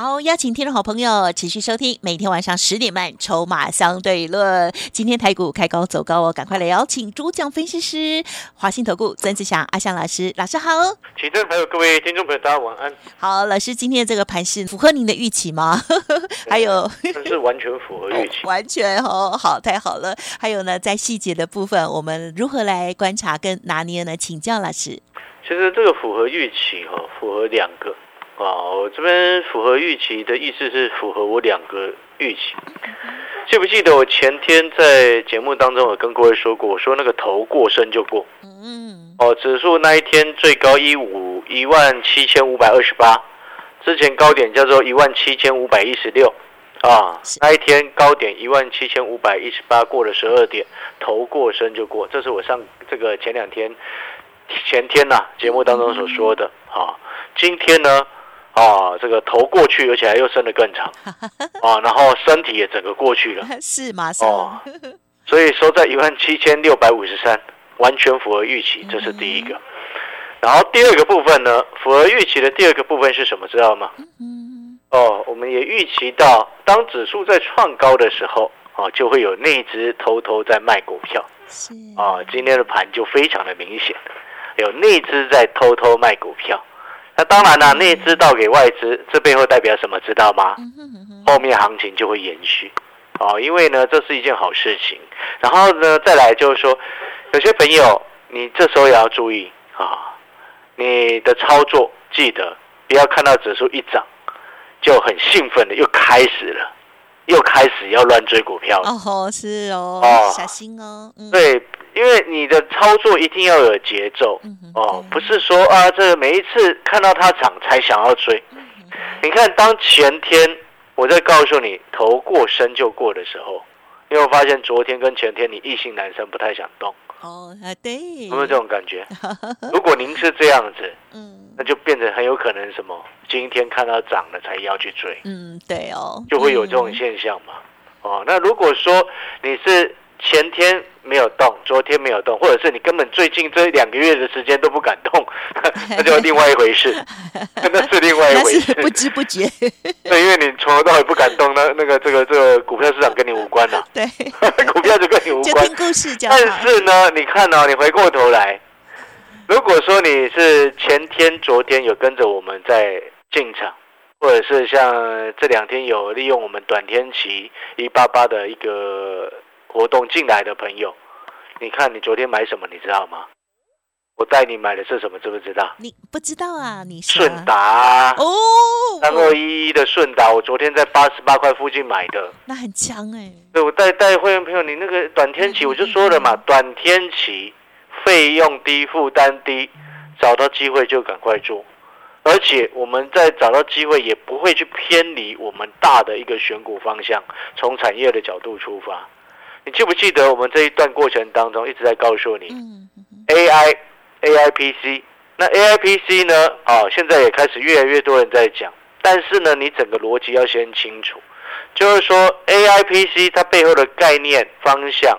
好，邀请听众好朋友持续收听，每天晚上十点半《筹码相对论》。今天台股开高走高哦，赶快来邀请主讲分析师华信投顾曾志祥阿祥老师，老师好。请正还有各位听众朋友，大家晚安。好，老师，今天这个盘是符合您的预期吗？还有，这是完全符合预期，完全哦，好，太好了。还有呢，在细节的部分，我们如何来观察跟拿捏呢？请教老师。其实这个符合预期哈，符合两个。啊，我这边符合预期的意思是符合我两个预期。记不记得我前天在节目当中，我跟各位说过，我说那个头过身就过。嗯。哦，指数那一天最高一五一万七千五百二十八，之前高点叫做一万七千五百一十六。啊，那一天高点一万七千五百一十八，过了十二点，头过身就过。这是我上这个前两天前天呐节目当中所说的。啊，今天呢？啊，这个头过去，而且还又伸得更长，啊，然后身体也整个过去了，是吗？哦，所以收在一万七千六百五十三，完全符合预期，这是第一个。然后第二个部分呢，符合预期的第二个部分是什么？知道吗？哦，我们也预期到，当指数在创高的时候，啊，就会有内资偷偷在卖股票，是啊，今天的盘就非常的明显，有内资在偷偷卖股票。那当然了，内资倒给外资，这背后代表什么？知道吗？后面行情就会延续，哦，因为呢，这是一件好事情。然后呢，再来就是说，有些朋友，你这时候也要注意啊，你的操作记得不要看到指数一涨就很兴奋的又开始了，又开始要乱追股票了。哦，是哦，哦，小心哦。对。因为你的操作一定要有节奏哦，不是说啊，这个每一次看到它涨才想要追。你看，当前天我在告诉你头过身就过的时候，你有发现昨天跟前天你异性男生不太想动哦？啊，对，有没有这种感觉？如果您是这样子，嗯，那就变成很有可能什么，今天看到涨了才要去追，嗯，对哦，就会有这种现象嘛。哦，那如果说你是。前天没有动，昨天没有动，或者是你根本最近这两个月的时间都不敢动，那就另外一回事，那是另外一回事，不知不觉。对，因为你从头到尾不敢动，那那个这个这个股票市场跟你无关呐。对，股票就跟你无关。听故事但是呢，你看哦，你回过头来，如果说你是前天、昨天有跟着我们在进场，或者是像这两天有利用我们短天期一八八的一个。活动进来的朋友，你看你昨天买什么？你知道吗？我带你买的是什么？知不知道？你不知道啊？你顺达哦，三二一一的顺达，我昨天在八十八块附近买的，那很强哎。对，我带带会员朋友，你那个短天期，我就说了嘛，短天期费用低，负担低，找到机会就赶快做，而且我们在找到机会也不会去偏离我们大的一个选股方向，从产业的角度出发。你记不记得我们这一段过程当中一直在告诉你，AI AI PC，那 AI PC 呢？哦，现在也开始越来越多人在讲，但是呢，你整个逻辑要先清楚，就是说 AI PC 它背后的概念方向，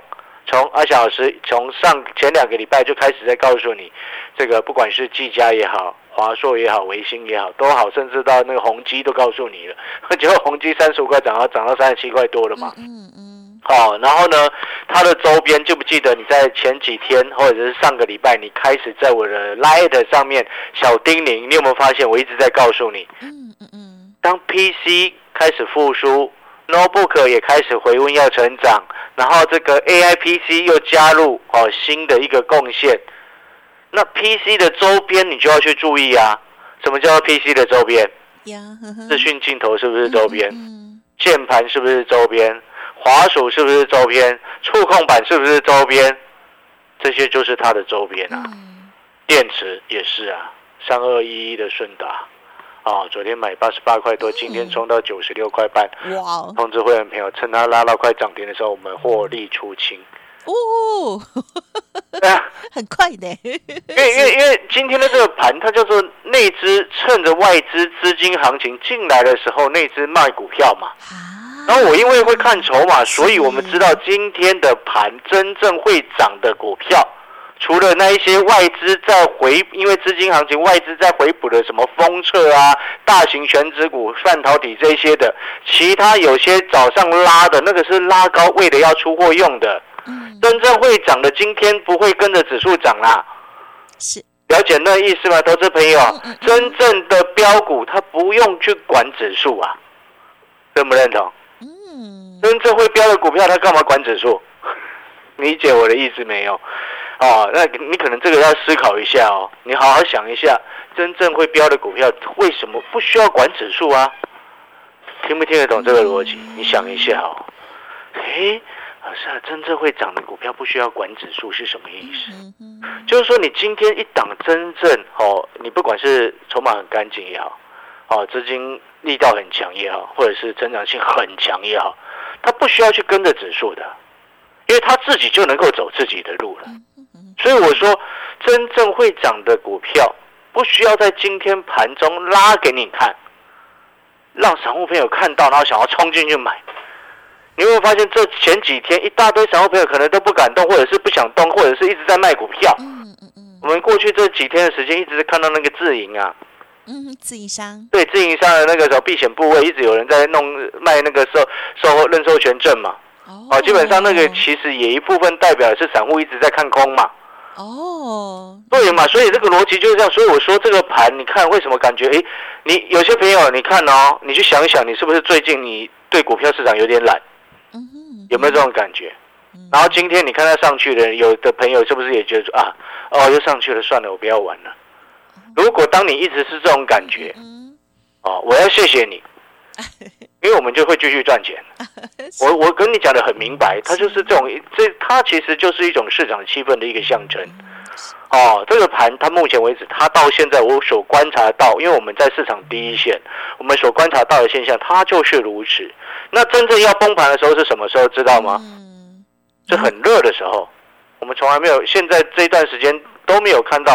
从阿小老师从上前两个礼拜就开始在告诉你，这个不管是技嘉也好，华硕也好，维新也好，都好，甚至到那个宏基都告诉你了，结果宏基三十五块涨到涨到三十七块多了嘛。嗯嗯。好，然后呢，它的周边记不记得你在前几天或者是上个礼拜，你开始在我的 Light 上面小叮咛，你有没有发现我一直在告诉你？嗯嗯嗯。当 PC 开始复苏，Notebook 也开始回温要成长，然后这个 AI PC 又加入哦新的一个贡献，那 PC 的周边你就要去注意啊。什么叫 PC 的周边？视讯镜头是不是周边？键盘是不是周边？滑鼠是不是周边？触控板是不是周边？这些就是它的周边啊。电池也是啊，三二一一的顺达，啊，昨天买八十八块多，今天冲到九十六块半。哇！通知会员朋友，趁它拉到快涨停的时候，我们获利出清。哦，对啊，很快的，因为因为因为今天的这个盘，它叫做内资趁着外资资金行情进来的时候，内资卖股票嘛。啊，然后我因为会看筹码，所以我们知道今天的盘真正会涨的股票，除了那一些外资在回，因为资金行情外资在回补的什么封测啊、大型全指股、半导体这些的，其他有些早上拉的那个是拉高，为了要出货用的。嗯，真正会涨的，今天不会跟着指数涨啦。是，了解那意思吗，投资朋友？真正的标股，它不用去管指数啊，认不认同？嗯，真正会标的股票，它干嘛管指数？理解我的意思没有？哦，那你可能这个要思考一下哦。你好好想一下，真正会标的股票为什么不需要管指数啊？听不听得懂这个逻辑？你想一下哦。诶，老师啊，真正会涨的股票不需要管指数是什么意思？就是说，你今天一档真正哦，你不管是筹码很干净也好，哦，资金力道很强也好，或者是成长性很强也好，它不需要去跟着指数的，因为它自己就能够走自己的路了。所以我说，真正会涨的股票，不需要在今天盘中拉给你看，让散户朋友看到，然后想要冲进去买。你会发现，这前几天一大堆散户朋友可能都不敢动，或者是不想动，或者是一直在卖股票。我们过去这几天的时间，一直看到那个自营啊，嗯，自营商，对自营商的那个时候避险部位，一直有人在弄卖那个售售认售权证嘛。哦，基本上那个其实也一部分代表的是散户一直在看空嘛。哦，对嘛，所以这个逻辑就是这样。所以我说这个盘，你看为什么感觉诶，你有些朋友你看哦，你去想一想，你是不是最近你对股票市场有点懒，嗯哼，有没有这种感觉？嗯然后今天你看它上去了，有的朋友是不是也觉得说啊，哦又上去了，算了，我不要玩了。如果当你一直是这种感觉，嗯，哦，我要谢谢你，因为我们就会继续赚钱。我我跟你讲的很明白，它就是这种，这它其实就是一种市场气氛的一个象征。哦，这个盘它目前为止，它到现在我所观察到，因为我们在市场第一线，我们所观察到的现象，它就是如此。那真正要崩盘的时候是什么时候？知道吗？嗯，是很热的时候。我们从来没有，现在这一段时间都没有看到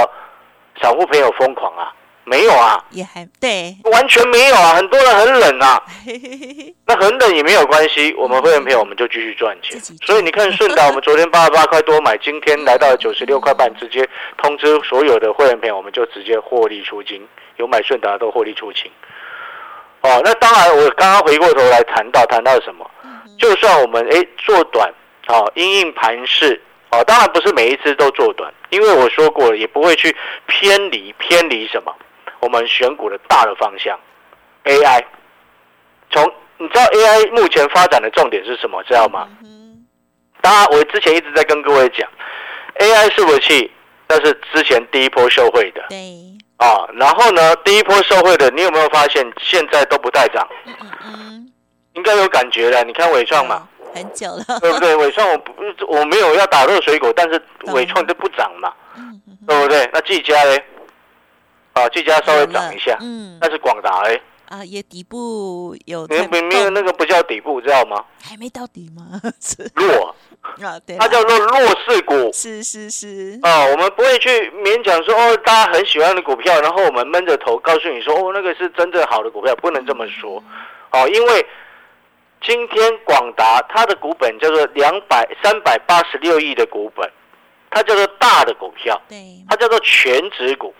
散户朋友疯狂啊，没有啊，也还对，完全没有啊，很多人很冷啊。那很冷也没有关系，我们会员朋友我们就继续赚钱。所以你看顺达，我们昨天八十八块多买，今天来到九十六块半，直接通知所有的会员朋友，我们就直接获利出金，有买顺达都获利出清。哦，那当然，我刚刚回过头来谈到谈到什么？就算我们诶做短，哦，因应盘势，哦，当然不是每一次都做短，因为我说过了，也不会去偏离偏离什么，我们选股的大的方向，AI。从你知道 AI 目前发展的重点是什么？知道吗？嗯当然，我之前一直在跟各位讲，AI 伺服器那是之前第一波受惠的对，啊。然后呢，第一波受惠的，你有没有发现现在都不带涨？嗯嗯嗯，应该有感觉了。你看伟创嘛，有，很久了，对不对？伟创我不我没有要打热水果，但是伟创就不涨嘛，对不对？那技嘉嘞？啊，技嘉稍微涨一下，嗯但是广达嘞，啊，也底部有没在动没没有那个不叫底部，知道吗？还没到底吗？弱，啊，对，它叫做弱势股。是是是，啊，我们不会去勉强说哦，大家很喜欢的股票，然后我们闷着头告诉你说哦，那个是真正好的股票，不能这么说。哦，因为今天广达它的股本叫做两百三百八十六亿的股本，它叫做大的股票，对，它叫做全指股，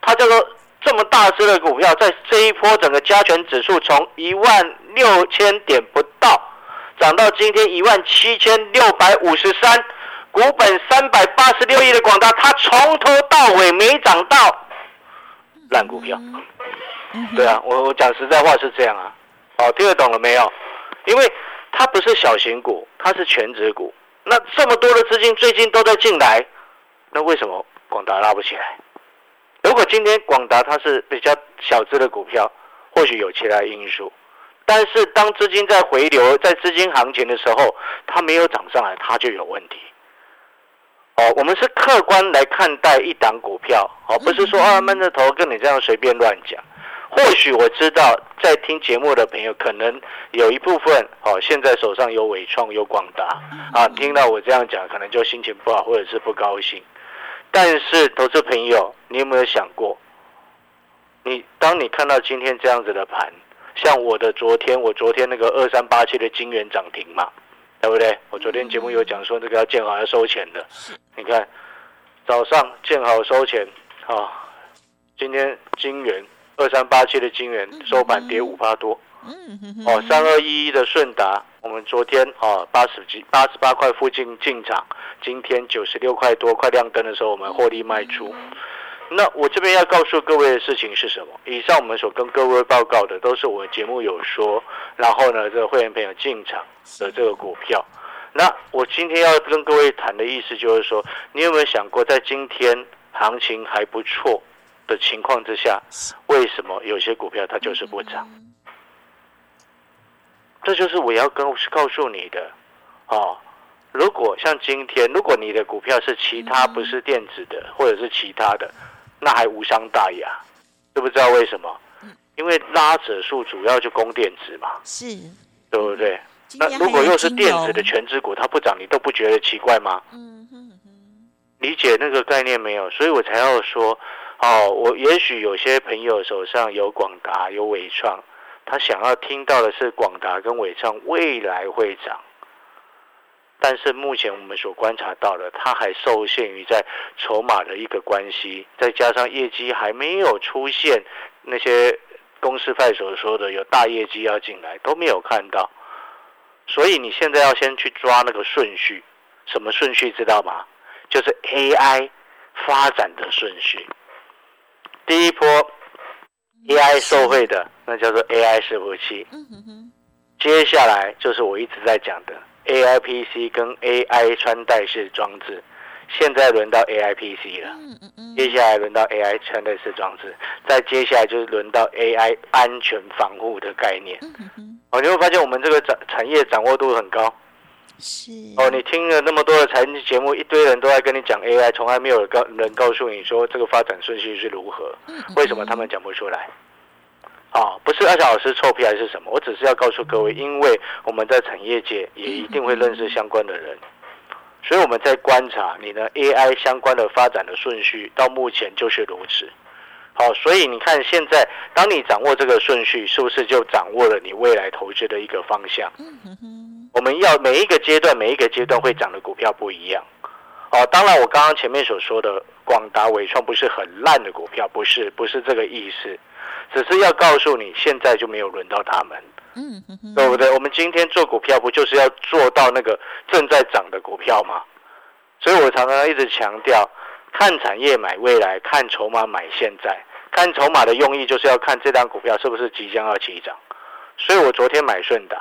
它叫做这么大只的股票，在这一波整个加权指数从一万六千点不到，涨到今天一万七千六百五十三，股本三百八十六亿的广达，它从头到尾没涨到烂股票。嗯对啊，我我讲实在话是这样啊，好，听得懂了没有？因为它不是小型股，它是全指股。那这么多的资金最近都在进来，那为什么广达拉不起来？如果今天广达它是比较小资的股票，或许有其他因素，但是当资金在回流，在资金行情的时候，它没有涨上来，它就有问题。哦，我们是客观来看待一档股票，哦，不是说啊闷着头跟你这样随便乱讲。或许我知道，在听节目的朋友，可能有一部分哦，现在手上有伟创、有广达啊，听到我这样讲，可能就心情不好，或者是不高兴。但是，投资朋友，你有没有想过，你当你看到今天这样子的盘，像我的昨天，我昨天那个二三八七的金元涨停嘛，对不对？我昨天节目有讲说这个要建好要收钱的，你看早上建好收钱啊，今天金元二三八七的金元收盘跌五趴多，哦，三二一一的顺达。我们昨天哦八十几八十八块附近进场，今天九十六块多快亮灯的时候，我们获利卖出。那我这边要告诉各位的事情是什么？以上我们所跟各位报告的都是我节目有说，然后呢，这个会员朋友进场的这个股票。那我今天要跟各位谈的意思就是说，你有没有想过，在今天行情还不错的情况之下，为什么有些股票它就是不涨？这就是我要跟告诉你的，哦，如果像今天，如果你的股票是其他不是电子的，或者是其他的，那还无伤大雅，知不知道为什么？因为拉指数主要就供电子嘛，是，对不对？那如果又是电子的全指股，它不涨，你都不觉得奇怪吗？嗯哼理解那个概念没有？所以我才要说，哦，我也许有些朋友手上有广达，有伟创。他想要听到的是广达跟伟创未来会涨，但是目前我们所观察到的，它还受限于在筹码的一个关系，再加上业绩还没有出现那些公司派所说的有大业绩要进来都没有看到，所以你现在要先去抓那个顺序，什么顺序知道吗？就是 AI 发展的顺序，第一波。AI 受惠的那叫做 AI 伺服器，接下来就是我一直在讲的 AI PC 跟 AI 穿戴式装置，现在轮到 AI PC 了，接下来轮到 AI 穿戴式装置，再接下来就是轮到 AI 安全防护的概念。哦，你会发现我们这个产产业掌握度很高。是哦，你听了那么多的财经节目，一堆人都在跟你讲 AI，从来没有告人告诉你说这个发展顺序是如何，为什么他们讲不出来？啊，不是阿小老师臭屁还是什么？我只是要告诉各位，因为我们在产业界也一定会认识相关的人，所以我们在观察你的 AI 相关的发展的顺序，到目前就是如此。好，所以你看现在，当你掌握这个顺序，是不是就掌握了你未来投资的一个方向？我们要每一个阶段，每一个阶段会涨的股票不一样。哦，当然我刚刚前面所说的广达、伟创不是很烂的股票，不是，不是这个意思，只是要告诉你，现在就没有轮到他们，嗯，对不对？我们今天做股票，不就是要做到那个正在涨的股票吗？所以我常常一直强调，看产业买未来，看筹码买现在。看筹码的用意，就是要看这张股票是不是即将要起涨。所以我昨天买顺达。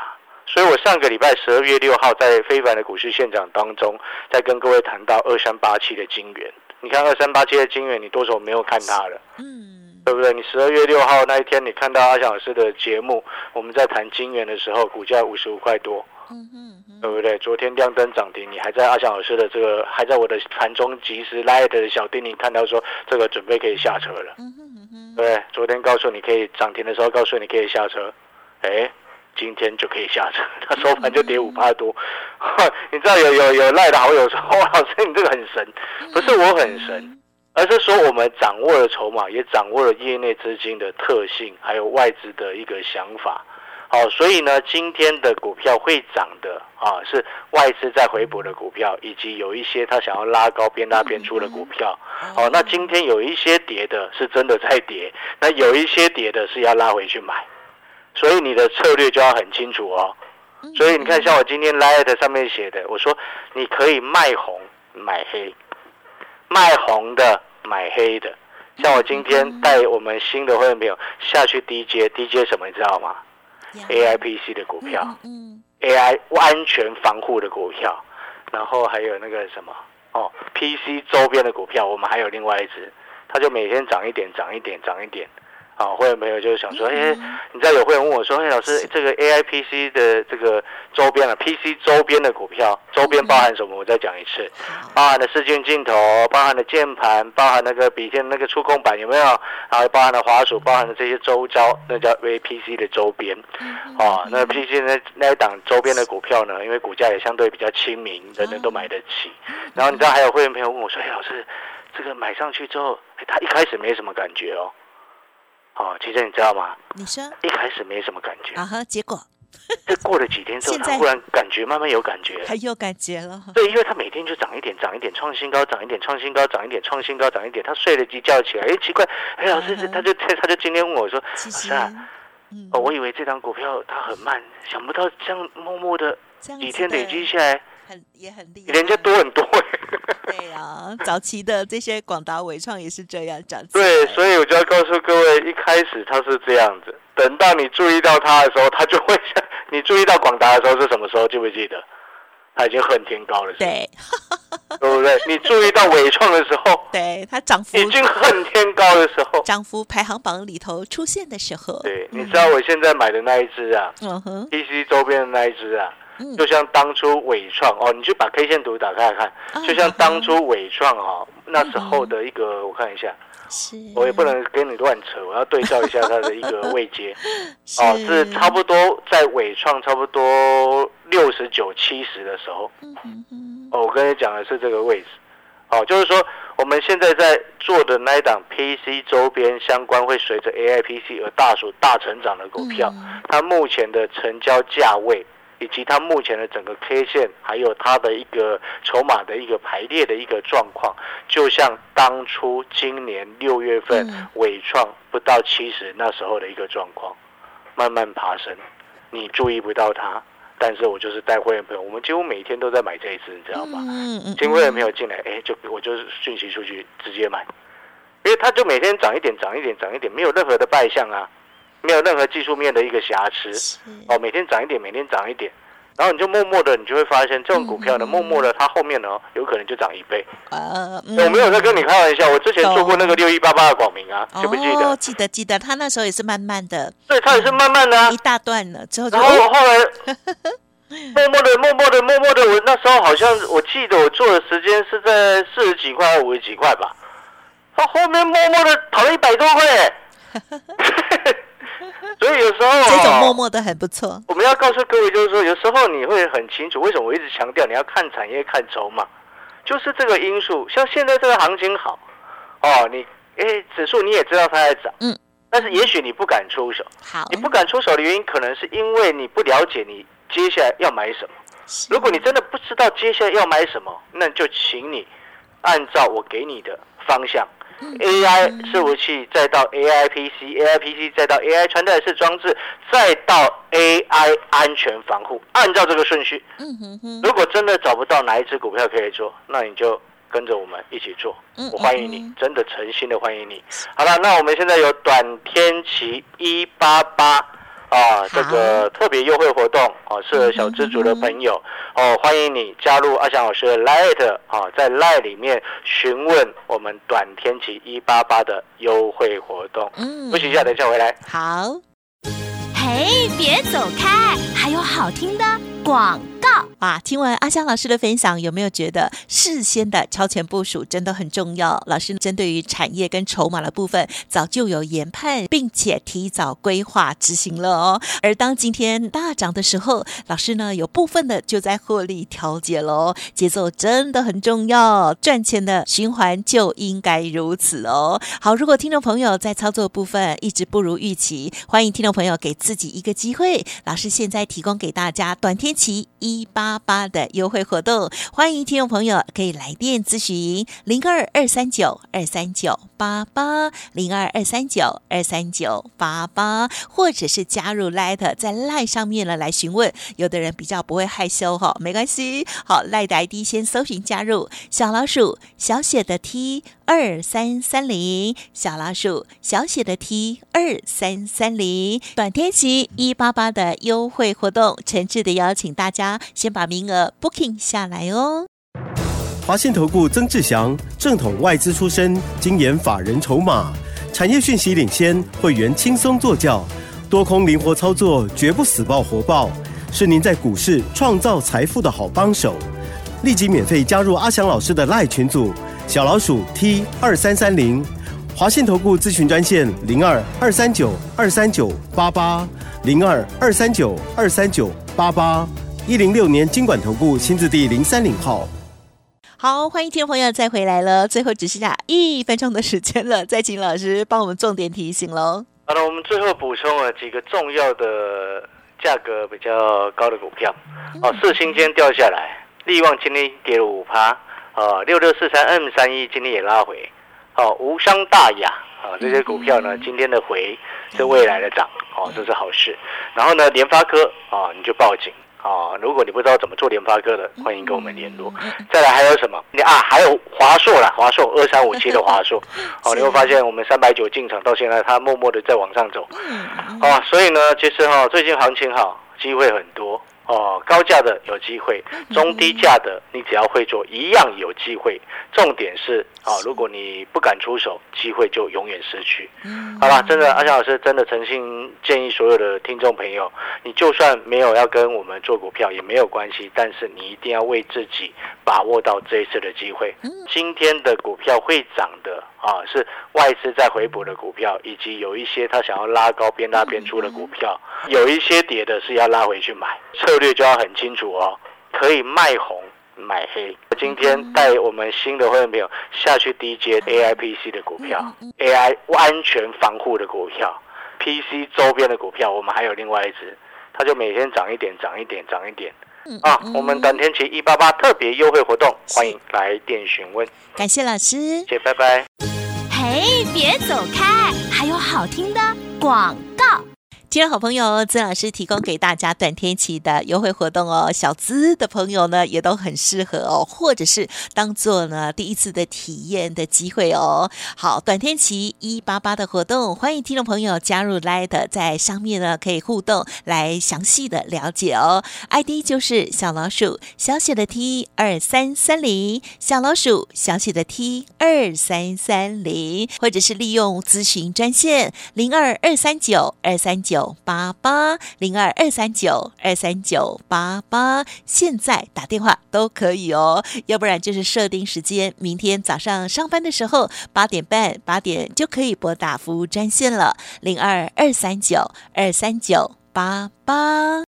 所以我上个礼拜十二月六号在非凡的股市现场当中，在跟各位谈到二三八七的金元。你看二三八七的金元，你多久没有看它了？嗯，对不对？你十二月六号那一天，你看到阿翔老师的节目，我们在谈金元的时候，股价五十五块多，嗯嗯，对不对？昨天亮灯涨停，你还在阿翔老师的这个，还在我的盘中及时拉的小叮咛看到说这个准备可以下车了，对，昨天告诉你可以涨停的时候，告诉你可以下车，哎。今天就可以下车，他收盘就跌五八多。你知道有有有赖的好友说：“ 哇，老师你这个很神，不是我很神，而是说我们掌握了筹码，也掌握了业内资金的特性，还有外资的一个想法。好，所以呢，今天的股票会涨的啊，是外资在回补的股票，以及有一些他想要拉高边拉边出的股票。好，那今天有一些跌的是真的在跌，那有一些跌的是要拉回去买。所以你的策略就要很清楚哦。所以你看，像我今天 light 上面写的，我说你可以卖红买黑，卖红的买黑的。像我今天带我们新的会员朋友下去 DJ，DJ 什么你知道吗？AIPC 的股票，AI 安全防护的股票，然后还有那个什么哦，PC 周边的股票，我们还有另外一只，它就每天涨一点，涨一点，涨一点。啊，会员朋友就是想说，哎，你知道有会员问我说，哎，老师，这个 A I P C 的这个周边啊，P C 周边的股票，周边包含什么？我再讲一次，包含的视讯镜头，包含的键盘，包含那个笔电那个触控板有没有？然后包含的滑鼠，包含的这些周遭，那叫 V P C 的周边。啊，那 P C 那那一档周边的股票呢，因为股价也相对比较亲民，人人都买得起。然后你知道还有会员朋友问我说，哎，老师。这个买上去之后，哎他一开始没什么感觉哦。哦，其实你知道吗？你说一开始没什么感觉，啊哈，结果 这过了几天之后，他忽然感觉慢慢有感觉。他有感觉了。对，因为他每天就涨一点，涨一点，创新高，涨一点，创新高，涨一点，创新高，涨一点。他睡了一觉起来，哎，奇怪，哎，老师，他就他就今天问我说，其实老师啊，嗯哦，我以为这张股票它很慢，想不到这样默默的几天累积下来，很也很厉害，人家多很多。对呀，早期的这些广达、伟创也是这样涨起对，所以我就要告诉各位，一开始它是这样子，等到你注意到它的时候，它就会像你注意到广达的时候是什么时候？记不记得？它已经恨天高了，对对不对？你注意到伟创的时候，对，它涨幅已经恨天高的时候，涨幅排行榜里头出现的时候，对，你知道我现在买的那一只啊嗯哼，，PC 周边的那一只啊，嗯。就像当初伟创哦，你去把 K 线图打开来看，啊就像当初伟创哦那时候的一个，我看一下，是，我也不能跟你乱扯，我要对照一下它的一个位阶。是 哦，是。差不多在伟创差不多六十九、七十的时候，哦，我跟你讲的是这个位置，哦，就是说我们现在在做的那一档 PC 周边相关会随着 AI PC 而大幅大成长的股票，嗯。它目前的成交价位。以及它目前的整个 K 线，还有它的一个筹码的一个排列的一个状况，就像当初今年六月份嗯伟创不到七十那时候的一个状况，慢慢爬升，你注意不到它，但是我就是带会员朋友，我们几乎每天都在买这一支，你知道吗？嗯嗯新会员朋友进来，哎，就我就是讯息出去直接买，因为它就每天涨一点，涨一点，涨一点，没有任何的败相啊，没有任何技术面的一个瑕疵。哦，每天涨一点，每天涨一点，然后你就默默的，你就会发现这种股票呢，嗯默默的它后面呢，有可能就涨一倍。呃，我没有在跟你开玩笑，我之前做过那个懂六一八八的广明啊，记不记哦，得？记得记得，他那时候也是慢慢的对，他也是慢慢的啊一。大段了，之后就然后我后来 默默的、默默的、默默的，我那时候好像我记得我做的时间是在四十几块、五十几块吧。他后面默默的跑了一百多块 时候、哦、这种默默的很不错，我们要告诉各位，就是说，有时候你会很清楚，为什么我一直强调你要看产业、看筹码，就是这个因素。像现在这个行情好，哦，你诶指数你也知道它在涨，嗯，但是也许你不敢出手，好，你不敢出手的原因，可能是因为你不了解你接下来要买什么。如果你真的不知道接下来要买什么，那就请你按照我给你的方向。AI 嗯伺服器，再到 AI PC，AI PC 再到 AI 穿戴式装置，再到 AI 安全防护，按照这个顺序。如果真的找不到哪一只股票可以做，那你就跟着我们一起做嗯。我欢迎你嗯，真的诚心的欢迎你。好了，那我们现在有短天期一八八。啊，这个特别优惠活动啊，适合小知足的朋友哦，欢迎你加入阿翔老师的 Lite 啊，在 Lite 里面询问我们短天期一八八的优惠活动。嗯休息一下，等一下回来。好。嘿，别走开，还有好听的广告。啊，听完阿香老师的分享，有没有觉得事先的超前部署真的很重要？老师针对于产业跟筹码的部分，早就有研判，并且提早规划执行了哦。而当今天大涨的时候，老师呢有部分的就在获利调节喽，节奏真的很重要，赚钱的循环就应该如此哦。好，如果听众朋友在操作部分一直不如预期，欢迎听众朋友给自己一个机会，老师现在提供给大家短天期一八八的优惠活动，欢迎听众朋友可以来电咨询零二二三九二三九八八零二二三九二三九八八，或者是加入 Light 在 Light 上面呢来询问。有的人比较不会害羞哈，没关系。好，Light 的 ID 先搜寻加入小老鼠小写的 T 二三三零，小老鼠小写的 T 二三三零，短天期一八八的优惠活动，诚挚的邀请大家先把名额 booking 下来哦。华信投顾曾志祥，正统外资出身，精研法人筹码，产业讯息领先，会员轻松做教，多空灵活操作，绝不死爆活爆，是您在股市创造财富的好帮手。立即免费加入阿翔老师的赖群组，小老鼠 T 二三三零，华信投顾咨询专线零二二三九二三九八八零二二三九二三九八八一零六年经管投顾新字第零三零号。好，欢迎听众朋友再回来了，最后只剩下一分钟的时间了，再请老师帮我们重点提醒喽。好了，我们最后补充了几个重要的价格比较高的股票。哦，四星今天掉下来，利旺今天跌了五趴。哦，六六四三 M 三一今天也拉回。哦，无伤大雅。啊，这些股票呢，今天的回是未来的涨。哦，这是好事。然后呢，联发科啊，你就报警。啊，如果你不知道怎么做联发科的，欢迎跟我们联络。再来还有什么？你啊，还有华硕啦，华硕二三五七的华硕。哦，你会发现我们三百九进场到现在，它默默的在往上走。啊，所以呢，其实哈，最近行情好，机会很多。哦，高价的有机会，中低价的你只要会做，一样有机会。重点是啊，如果你不敢出手，机会就永远失去。好了，真的，阿翔老师真的诚心建议所有的听众朋友，你就算没有要跟我们做股票也没有关系，但是你一定要为自己把握到这一次的机会。今天的股票会涨的啊，是外资在回补的股票，以及有一些他想要拉高边拉边出的股票，有一些跌的是要拉回去买。策略就要很清楚哦，可以卖红买黑。今天带我们新的会员朋友下去低阶 AIPC 的股票，AI 安全防护的股票，PC 周边的股票，我们还有另外一只，它就每天涨一点，涨一点，涨一点。啊，我们短天期一八八特别优惠活动，欢迎来电询问。感谢老师，谢谢，拜拜。哎，别走开，还有好听的广告。今天好朋友曾老师提供给大家短天期的优惠活动哦，小资的朋友呢也都很适合哦，或者是当做呢第一次的体验的机会哦。好，短天期一八八的活动，欢迎听众朋友加入 Light，在上面呢可以互动来详细的了解哦。ID 就是小老鼠小写的 T 二三三零，小老鼠小写的 T 二三三零，或者是利用咨询专线零二二三九二三九。八八零二二三九二三九八八，现在打电话都可以哦，要不然就是设定时间，明天早上上班的时候八点半八点就可以拨打服务专线了，零二二三九二三九八八。